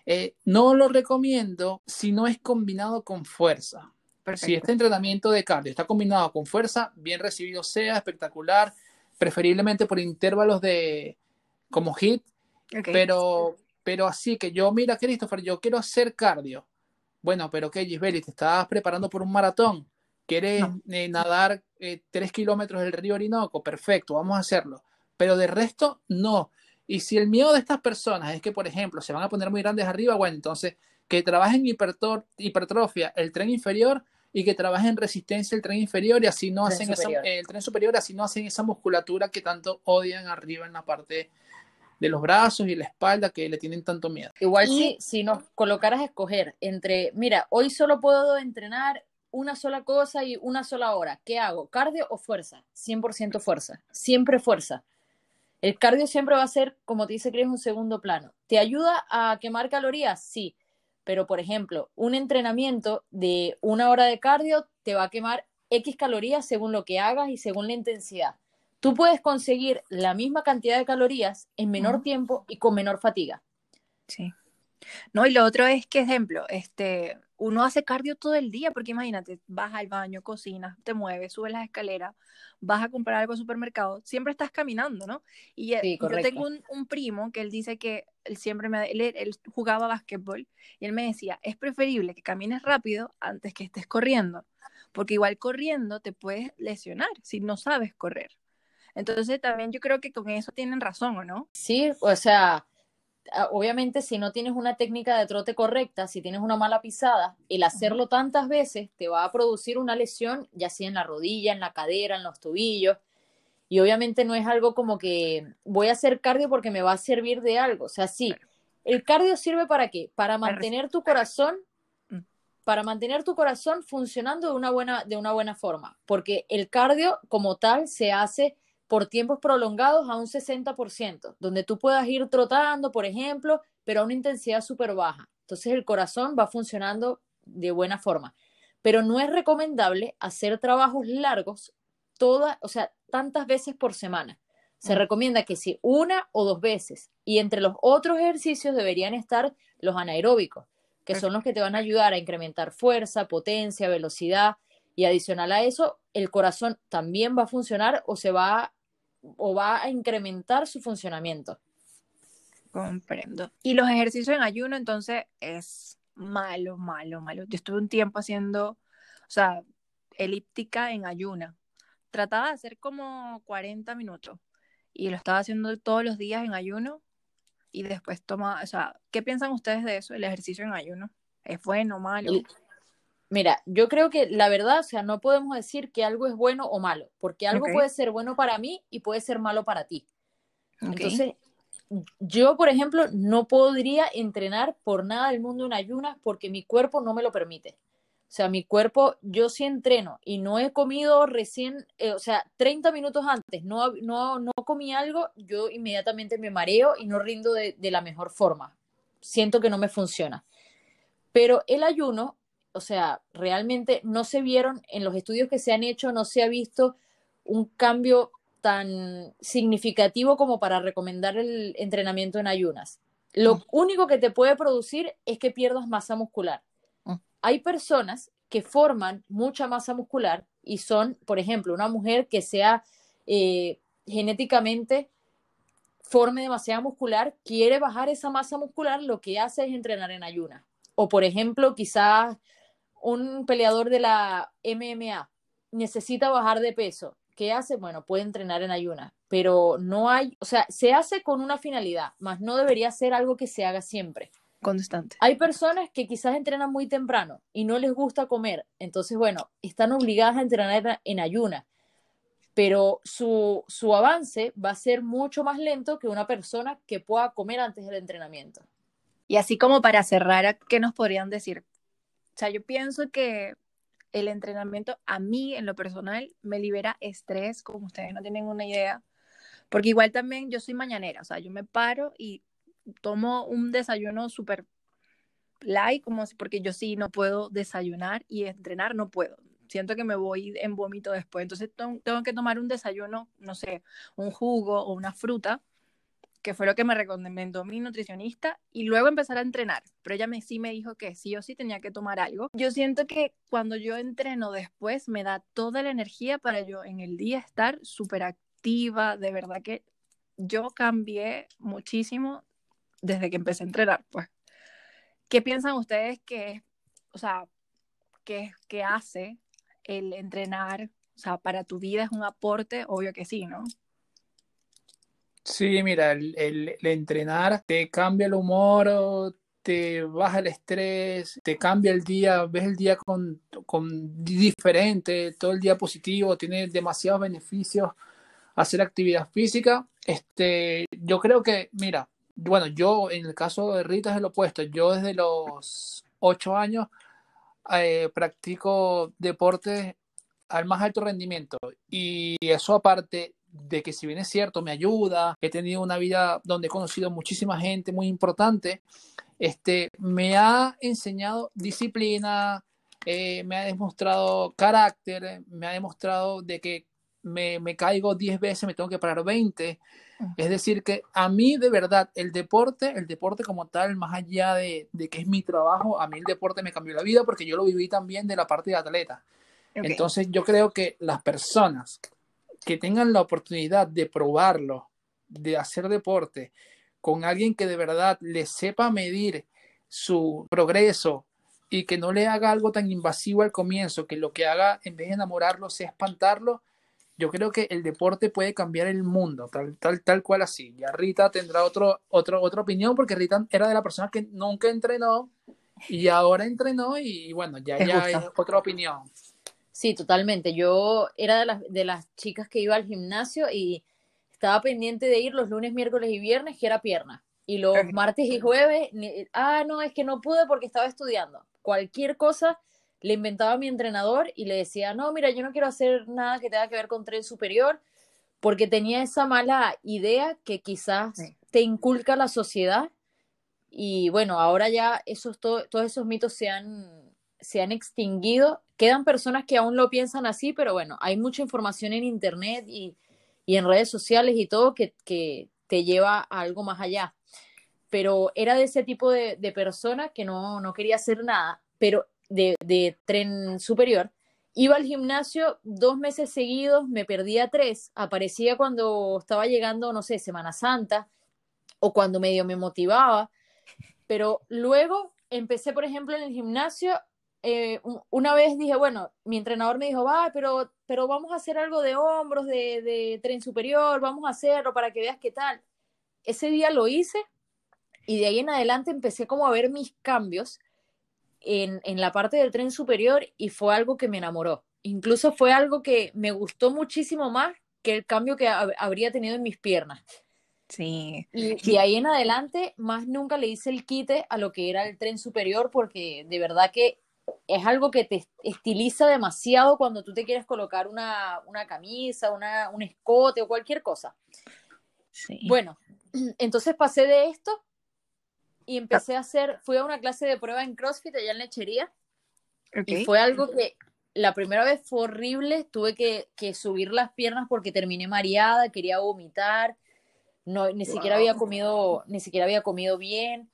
Speaker 3: eh, no lo recomiendo si no es combinado con fuerza. Perfecto. Si este entrenamiento de cardio está combinado con fuerza, bien recibido sea, espectacular, preferiblemente por intervalos de como hit, okay. pero, pero así que yo, mira, Christopher, yo quiero hacer cardio. Bueno, pero ¿qué, Gisbeli? ¿Te estás preparando por un maratón? ¿Quieres no. eh, nadar eh, tres kilómetros del río Orinoco? Perfecto, vamos a hacerlo. Pero de resto, no. Y si el miedo de estas personas es que, por ejemplo, se van a poner muy grandes arriba, bueno, entonces que trabajen hipertrofia el tren inferior y que trabajen resistencia el tren inferior y así no tren hacen esa, el tren superior, así no hacen esa musculatura que tanto odian arriba en la parte de los brazos y la espalda que le tienen tanto miedo.
Speaker 2: Igual y... si, si nos colocaras a escoger entre, mira, hoy solo puedo entrenar una sola cosa y una sola hora, ¿qué hago? ¿Cardio o fuerza? 100% fuerza, siempre fuerza. El cardio siempre va a ser, como te dice Cris, un segundo plano. ¿Te ayuda a quemar calorías? Sí, pero por ejemplo, un entrenamiento de una hora de cardio te va a quemar X calorías según lo que hagas y según la intensidad tú puedes conseguir la misma cantidad de calorías en menor uh -huh. tiempo y con menor fatiga.
Speaker 1: Sí. No, y lo otro es que, ejemplo, este, uno hace cardio todo el día, porque imagínate, vas al baño, cocinas, te mueves, subes las escaleras, vas a comprar algo al supermercado, siempre estás caminando, ¿no? Y sí, yo tengo un, un, primo que él dice que él siempre me, él, él jugaba básquetbol y él me decía, es preferible que camines rápido antes que estés corriendo, porque igual corriendo te puedes lesionar si no sabes correr. Entonces también yo creo que con eso tienen razón, ¿o no?
Speaker 2: Sí, o sea, obviamente si no tienes una técnica de trote correcta, si tienes una mala pisada, el hacerlo tantas veces te va a producir una lesión, ya sea en la rodilla, en la cadera, en los tobillos. Y obviamente no es algo como que voy a hacer cardio porque me va a servir de algo. O sea, sí, el cardio sirve para qué? Para mantener tu corazón para mantener tu corazón funcionando de una buena, de una buena forma, porque el cardio como tal se hace por tiempos prolongados a un 60%, donde tú puedas ir trotando, por ejemplo, pero a una intensidad súper baja. Entonces el corazón va funcionando de buena forma. Pero no es recomendable hacer trabajos largos todas, o sea, tantas veces por semana. Se recomienda que si una o dos veces. Y entre los otros ejercicios deberían estar los anaeróbicos, que son los que te van a ayudar a incrementar fuerza, potencia, velocidad. Y adicional a eso, el corazón también va a funcionar o se va o va a incrementar su funcionamiento.
Speaker 1: Comprendo. Y los ejercicios en ayuno, entonces, es malo, malo, malo. Yo estuve un tiempo haciendo, o sea, elíptica en ayuna. Trataba de hacer como 40 minutos y lo estaba haciendo todos los días en ayuno y después toma, o sea, ¿qué piensan ustedes de eso, el ejercicio en ayuno? ¿Es bueno, malo?
Speaker 2: Mira, yo creo que la verdad, o sea, no podemos decir que algo es bueno o malo, porque algo okay. puede ser bueno para mí y puede ser malo para ti. Okay. Entonces, yo, por ejemplo, no podría entrenar por nada del mundo en ayunas porque mi cuerpo no me lo permite. O sea, mi cuerpo, yo sí entreno y no he comido recién, eh, o sea, 30 minutos antes, no, no, no comí algo, yo inmediatamente me mareo y no rindo de, de la mejor forma. siento que no me funciona. Pero el ayuno, o sea, realmente no se vieron en los estudios que se han hecho, no se ha visto un cambio tan significativo como para recomendar el entrenamiento en ayunas. Lo mm. único que te puede producir es que pierdas masa muscular. Mm. Hay personas que forman mucha masa muscular y son, por ejemplo, una mujer que sea eh, genéticamente forme demasiada muscular, quiere bajar esa masa muscular, lo que hace es entrenar en ayunas. O, por ejemplo, quizás un peleador de la MMA necesita bajar de peso. ¿Qué hace? Bueno, puede entrenar en ayunas, pero no hay, o sea, se hace con una finalidad, más no debería ser algo que se haga siempre.
Speaker 1: Constante.
Speaker 2: Hay personas que quizás entrenan muy temprano y no les gusta comer, entonces, bueno, están obligadas a entrenar en ayunas pero su, su avance va a ser mucho más lento que una persona que pueda comer antes del entrenamiento.
Speaker 1: Y así como para cerrar, ¿qué nos podrían decir? O sea, yo pienso que el entrenamiento a mí, en lo personal, me libera estrés, como ustedes no tienen una idea, porque igual también yo soy mañanera, o sea, yo me paro y tomo un desayuno súper light, como si, porque yo sí no puedo desayunar y entrenar no puedo siento que me voy en vómito después. Entonces tengo que tomar un desayuno, no sé, un jugo o una fruta, que fue lo que me recomendó mi nutricionista, y luego empezar a entrenar. Pero ella me, sí me dijo que sí o sí tenía que tomar algo. Yo siento que cuando yo entreno después me da toda la energía para yo en el día estar súper activa. De verdad que yo cambié muchísimo desde que empecé a entrenar, pues. ¿Qué piensan ustedes que, o sea, que, que hace el entrenar, o sea, para tu vida es un aporte, obvio que sí, ¿no?
Speaker 3: Sí, mira, el, entrenar te cambia el humor, te baja el estrés, te cambia el día, ves el día con, diferente, todo el día positivo, tiene demasiados beneficios hacer actividad física. Este, yo creo que, mira, bueno, yo en el caso de Rita es el opuesto. Yo desde los ocho años eh, practico deportes al más alto rendimiento y eso aparte de que si bien es cierto me ayuda, he tenido una vida donde he conocido muchísima gente muy importante, este, me ha enseñado disciplina, eh, me ha demostrado carácter, me ha demostrado de que me, me caigo 10 veces, me tengo que parar 20, es decir, que a mí de verdad el deporte, el deporte como tal, más allá de, que es mi trabajo, a mí el deporte me cambió la vida porque yo lo viví también de la parte de atleta. Entonces yo creo que las personas que tengan la oportunidad de probarlo, de hacer deporte con alguien que de verdad le sepa medir su progreso y que no le haga algo tan invasivo al comienzo, que lo que haga en vez de enamorarlo sea espantarlo, yo creo que el deporte puede cambiar el mundo, tal, tal, tal cual así. Ya Rita tendrá otro, otro, otra opinión, porque Rita era de la persona que nunca entrenó y ahora entrenó y bueno, ya, ya es otra opinión.
Speaker 2: Sí, totalmente. Yo era de las, de las chicas que iba al gimnasio y estaba pendiente de ir los lunes, miércoles y viernes, que era pierna. Y los martes y jueves, ah, no, es que no pude porque estaba estudiando. Cualquier cosa le inventaba a mi entrenador y le decía, no, mira, yo no quiero hacer nada que tenga que ver con tren superior, porque tenía esa mala idea que quizás te inculca la sociedad. Y bueno, ahora ya esos, todos esos mitos se han, se han extinguido. Quedan personas que aún lo piensan así, pero bueno, hay mucha información en Internet y, en redes sociales y todo que, te lleva a algo más allá. Pero era de ese tipo de, de persona que no, no quería hacer nada. Pero de, tren superior, iba al gimnasio dos meses seguidos, me perdía tres, aparecía cuando estaba llegando, no sé, Semana Santa o cuando medio me motivaba, pero luego empecé, por ejemplo, en el gimnasio, eh, una vez dije, bueno, mi entrenador me dijo, va, pero, pero vamos a hacer algo de hombros, de, de tren superior, vamos a hacerlo para que veas qué tal. Ese día lo hice y de ahí en adelante empecé como a ver mis cambios en, en la parte del tren superior y fue algo que me enamoró. Incluso fue algo que me gustó muchísimo más que el cambio que habría tenido en mis piernas.
Speaker 1: Sí.
Speaker 2: Y de ahí en adelante, más nunca le hice el quite a lo que era el tren superior, porque de verdad que es algo que te estiliza demasiado cuando tú te quieres colocar una, una camisa, una, un escote o cualquier cosa. Sí. Bueno, entonces pasé de esto y empecé a hacer, fui a una clase de prueba en CrossFit allá en Lechería
Speaker 1: Ok.
Speaker 2: y fue algo que la primera vez fue horrible, tuve que, que subir las piernas porque terminé mareada, quería vomitar, no, ni siquiera había comido, ni siquiera había comido bien.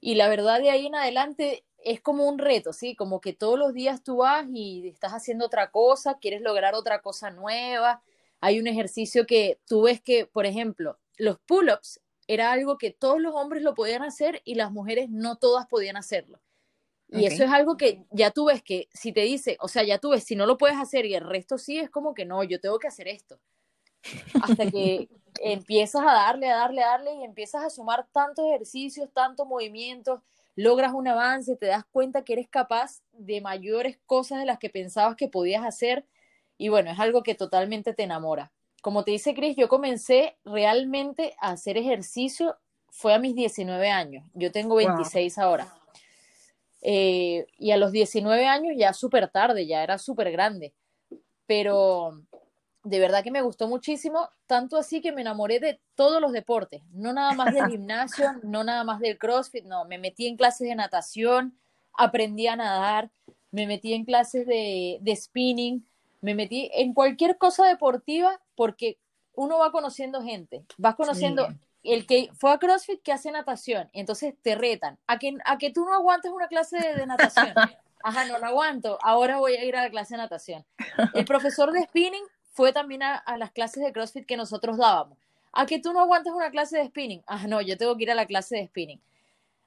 Speaker 2: Y la verdad de ahí en adelante es como un reto, ¿sí? Como que todos los días tú vas y estás haciendo otra cosa, quieres lograr otra cosa nueva. Hay un ejercicio que tú ves que, por ejemplo, los pull-ups era algo que todos los hombres lo podían hacer y las mujeres no todas podían hacerlo. Y eso es algo que ya tú ves que si te dice, o sea, ya tú ves, si no lo puedes hacer y el resto sí, es como que no, yo tengo que hacer esto. Hasta que empiezas a darle, a darle, a darle y empiezas a sumar tantos ejercicios, tantos movimientos, logras un avance, te das cuenta que eres capaz de mayores cosas de las que pensabas que podías hacer. Y bueno, es algo que totalmente te enamora. Como te dice Chris, yo comencé realmente a hacer ejercicio, fue a mis 19 años. Yo tengo
Speaker 1: Wow.
Speaker 2: 26 ahora. Eh, y a los 19 años ya súper tarde, ya era súper grande. Pero de verdad que me gustó muchísimo, tanto así que me enamoré de todos los deportes, no nada más del gimnasio, no nada más del CrossFit, no, me metí en clases de natación, aprendí a nadar, me metí en clases de, de spinning, me metí en cualquier cosa deportiva porque uno va conociendo gente, vas conociendo
Speaker 1: Sí.
Speaker 2: el que fue a CrossFit que hace natación, entonces te retan a que, a que tú no aguantes una clase de, de natación. Ajá, no lo aguanto, ahora voy a ir a la clase de natación. El profesor de spinning fue también a, a las clases de CrossFit que nosotros dábamos. A que tú no aguantas una clase de spinning. Ah, no, yo tengo que ir a la clase de spinning.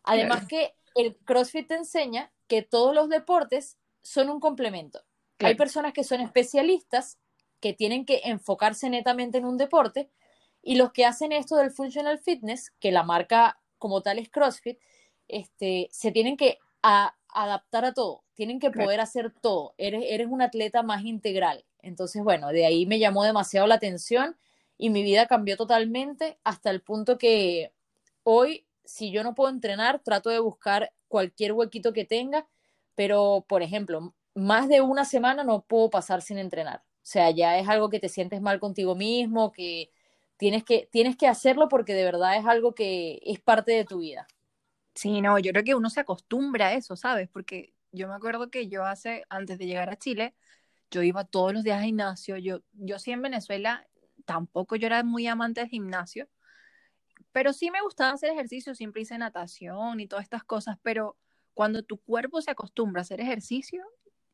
Speaker 2: Además que el CrossFit te enseña que todos los deportes son un complemento.
Speaker 1: Claro.
Speaker 2: Hay personas que son especialistas que tienen que enfocarse netamente en un deporte y los que hacen esto del functional fitness, que la marca como tal es CrossFit, este, se tienen que a- adaptar a todo, tienen que poder hacer todo. Eres, eres un atleta más integral. Entonces, bueno, de ahí me llamó demasiado la atención y mi vida cambió totalmente hasta el punto que hoy, si yo no puedo entrenar, trato de buscar cualquier huequito que tenga, pero, por ejemplo, más de una semana no puedo pasar sin entrenar. O sea, ya es algo que te sientes mal contigo mismo, que tienes que, tienes que hacerlo porque de verdad es algo que es parte de tu vida.
Speaker 1: Sí, no, yo creo que uno se acostumbra a eso, ¿sabes? Porque yo me acuerdo que yo hace, antes de llegar a Chile, yo iba todos los días al gimnasio. Yo, yo sí en Venezuela, tampoco yo era muy amante del gimnasio, pero sí me gustaba hacer ejercicio, siempre hice natación y todas estas cosas, pero cuando tu cuerpo se acostumbra a hacer ejercicio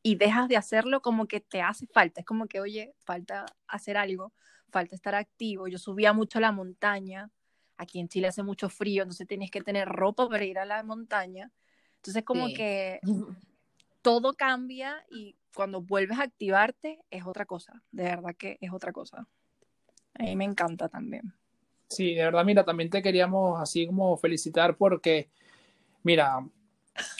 Speaker 1: y dejas de hacerlo, como que te hace falta, es como que, oye, falta hacer algo, falta estar activo. Yo subía mucho a la montaña, aquí en Chile hace mucho frío, entonces tienes que tener ropa para ir a la montaña. Entonces como
Speaker 2: Sí.
Speaker 1: que todo cambia y cuando vuelves a activarte es otra cosa, de verdad que es otra cosa. A mí me encanta también.
Speaker 3: Sí, de verdad, mira, también te queríamos así como felicitar porque, mira,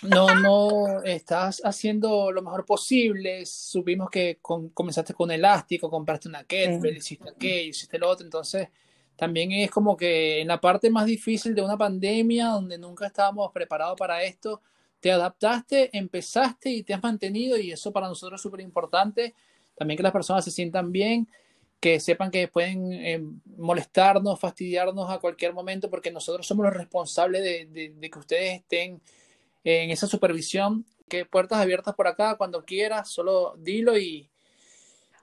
Speaker 3: no, no estás haciendo lo mejor posible. Supimos que con- comenzaste con elástico, compraste una kettlebell, hiciste aquello, hiciste lo otro. Entonces, también es como que en la parte más difícil de una pandemia, donde nunca estábamos preparados para esto, te adaptaste, empezaste y te has mantenido y eso para nosotros es súper importante. También que las personas se sientan bien que sepan que pueden eh, molestarnos, fastidiarnos a cualquier momento, porque nosotros somos los responsables de, que ustedes estén en esa supervisión. Que puertas abiertas por acá, cuando quieras, solo dilo y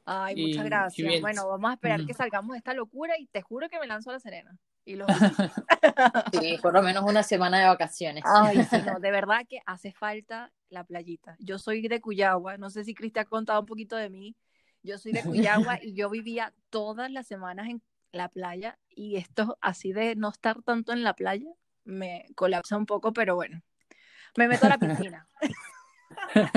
Speaker 1: Ay, muchas
Speaker 3: y
Speaker 1: gracias. Bueno, vamos a esperar que salgamos de esta locura y te juro que me lanzo a la Serena. Y los
Speaker 2: Sí, por lo menos una semana de vacaciones.
Speaker 1: Ay, sí, no, de verdad que hace falta la playita. Yo soy de Cuyagua, no sé si Cristi ha contado un poquito de mí. Yo soy de Cuyagua y yo vivía todas las semanas en la playa y esto así de no estar tanto en la playa me colapsa un poco, pero bueno, me meto a la piscina.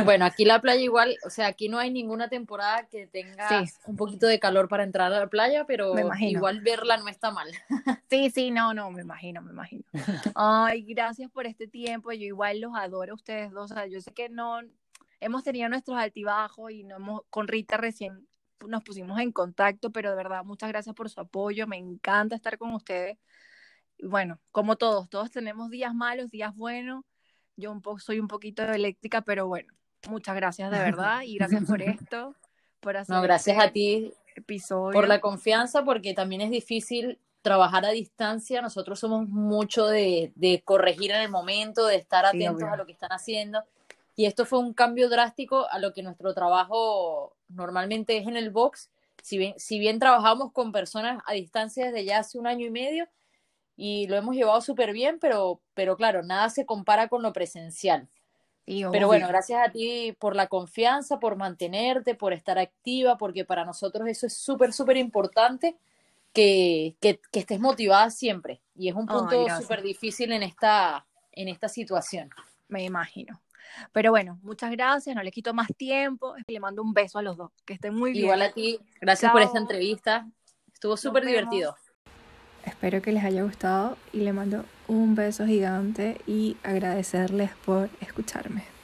Speaker 2: Bueno, aquí la playa igual, o sea, aquí no hay ninguna temporada que tenga
Speaker 1: Sí.
Speaker 2: un poquito de calor para entrar a la playa, pero igual verla no está mal.
Speaker 1: Sí, sí, no, no, me imagino, me imagino. Ay, gracias por este tiempo. Yo igual los adoro a ustedes dos. O sea, yo sé que no hemos tenido nuestros altibajos y no hemos, con Rita recién nos pusimos en contacto, pero de verdad, muchas gracias por su apoyo. Me encanta estar con ustedes. Bueno, como todos, todos tenemos días malos, días buenos. Yo un poco soy un poquito eléctrica, pero bueno, muchas gracias de verdad y gracias por esto, por hacer
Speaker 2: No, gracias
Speaker 1: este
Speaker 2: a ti
Speaker 1: episodio.
Speaker 2: por la confianza, porque también es difícil trabajar a distancia, nosotros somos mucho de, de corregir en el momento, de estar atentos a lo que están haciendo. Y esto fue un cambio drástico a lo que nuestro trabajo normalmente es en el box. Si bien, si bien trabajamos con personas a distancia desde ya hace un año y medio y lo hemos llevado súper bien, pero, pero claro, nada se compara con lo presencial.
Speaker 1: Sí,
Speaker 2: Pero bueno, gracias a ti por la confianza, por mantenerte, por estar activa, porque para nosotros eso es súper, súper importante, que, que, que estés motivada siempre. Y es un punto
Speaker 1: gracias.
Speaker 2: súper difícil en esta, en esta situación.
Speaker 1: Me imagino. Pero bueno, muchas gracias, no les quito más tiempo. Le mando un beso a los dos. Que estén muy bien.
Speaker 2: Igual a ti, gracias por esta
Speaker 1: Chao.
Speaker 2: entrevista. Estuvo súper divertido.
Speaker 4: Espero que les haya gustado y le mando un beso gigante y agradecerles por escucharme.